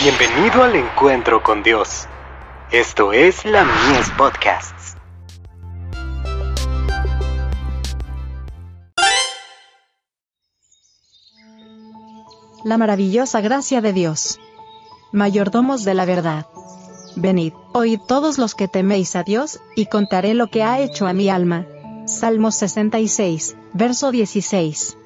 Bienvenido al encuentro con Dios. Esto es la Mies Podcasts. La maravillosa gracia de Dios. Mayordomos de la verdad. Venid, oíd todos los que teméis a Dios, y contaré lo que ha hecho a mi alma. Salmos 66, verso 16.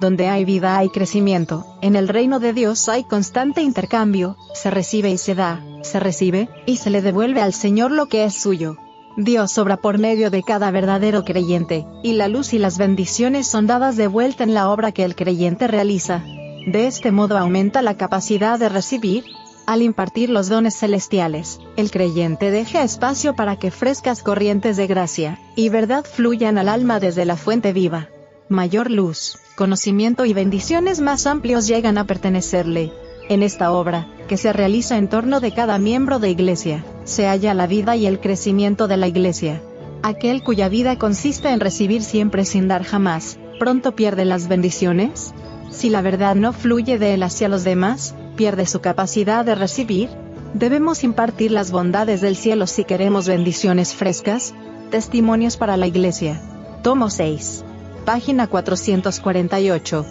Donde hay vida hay crecimiento, en el reino de Dios hay constante intercambio, se recibe y se da, se recibe, y se le devuelve al Señor lo que es suyo. Dios obra por medio de cada verdadero creyente, y la luz y las bendiciones son dadas de vuelta en la obra que el creyente realiza. De este modo aumenta la capacidad de recibir, al impartir los dones celestiales, el creyente deja espacio para que frescas corrientes de gracia y verdad fluyan al alma desde la fuente viva. Mayor luz, conocimiento y bendiciones más amplios llegan a pertenecerle. En esta obra, que se realiza en torno de cada miembro de iglesia, se halla la vida y el crecimiento de la iglesia. Aquel cuya vida consiste en recibir siempre sin dar jamás, pronto pierde las bendiciones. Si la verdad no fluye de él hacia los demás, pierde su capacidad de recibir. Debemos impartir las bondades del cielo si queremos bendiciones frescas. Testimonios para la iglesia. Tomo 6 página 448.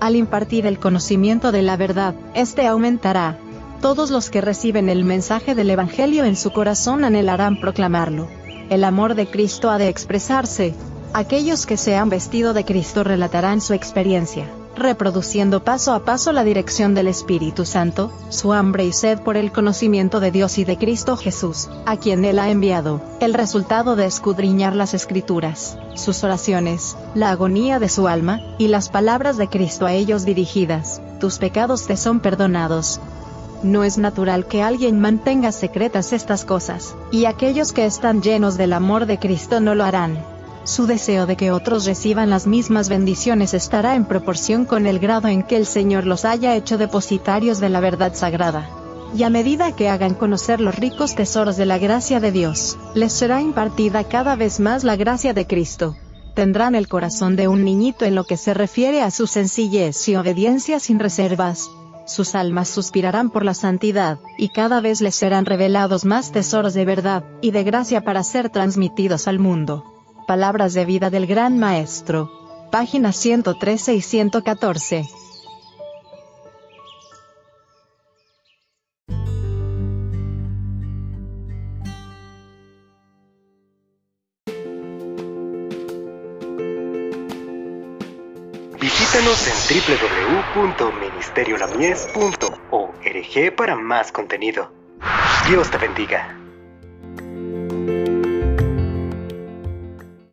Al impartir el conocimiento de la verdad, este aumentará. Todos los que reciben el mensaje del Evangelio en su corazón anhelarán proclamarlo. El amor de Cristo ha de expresarse. Aquellos que se han vestido de Cristo relatarán su experiencia reproduciendo paso a paso la dirección del Espíritu Santo, su hambre y sed por el conocimiento de Dios y de Cristo Jesús, a quien Él ha enviado, el resultado de escudriñar las Escrituras, sus oraciones, la agonía de su alma, y las palabras de Cristo a ellos dirigidas, tus pecados te son perdonados. No es natural que alguien mantenga secretas estas cosas, y aquellos que están llenos del amor de Cristo no lo harán su deseo de que otros reciban las mismas bendiciones estará en proporción con el grado en que el Señor los haya hecho depositarios de la verdad sagrada. Y a medida que hagan conocer los ricos tesoros de la gracia de Dios, les será impartida cada vez más la gracia de Cristo. Tendrán el corazón de un niñito en lo que se refiere a su sencillez y obediencia sin reservas. Sus almas suspirarán por la santidad, y cada vez les serán revelados más tesoros de verdad y de gracia para ser transmitidos al mundo. Palabras de vida del Gran Maestro. Páginas 113 y 114. Visítanos en www.ministeriolamies.org para más contenido. Dios te bendiga.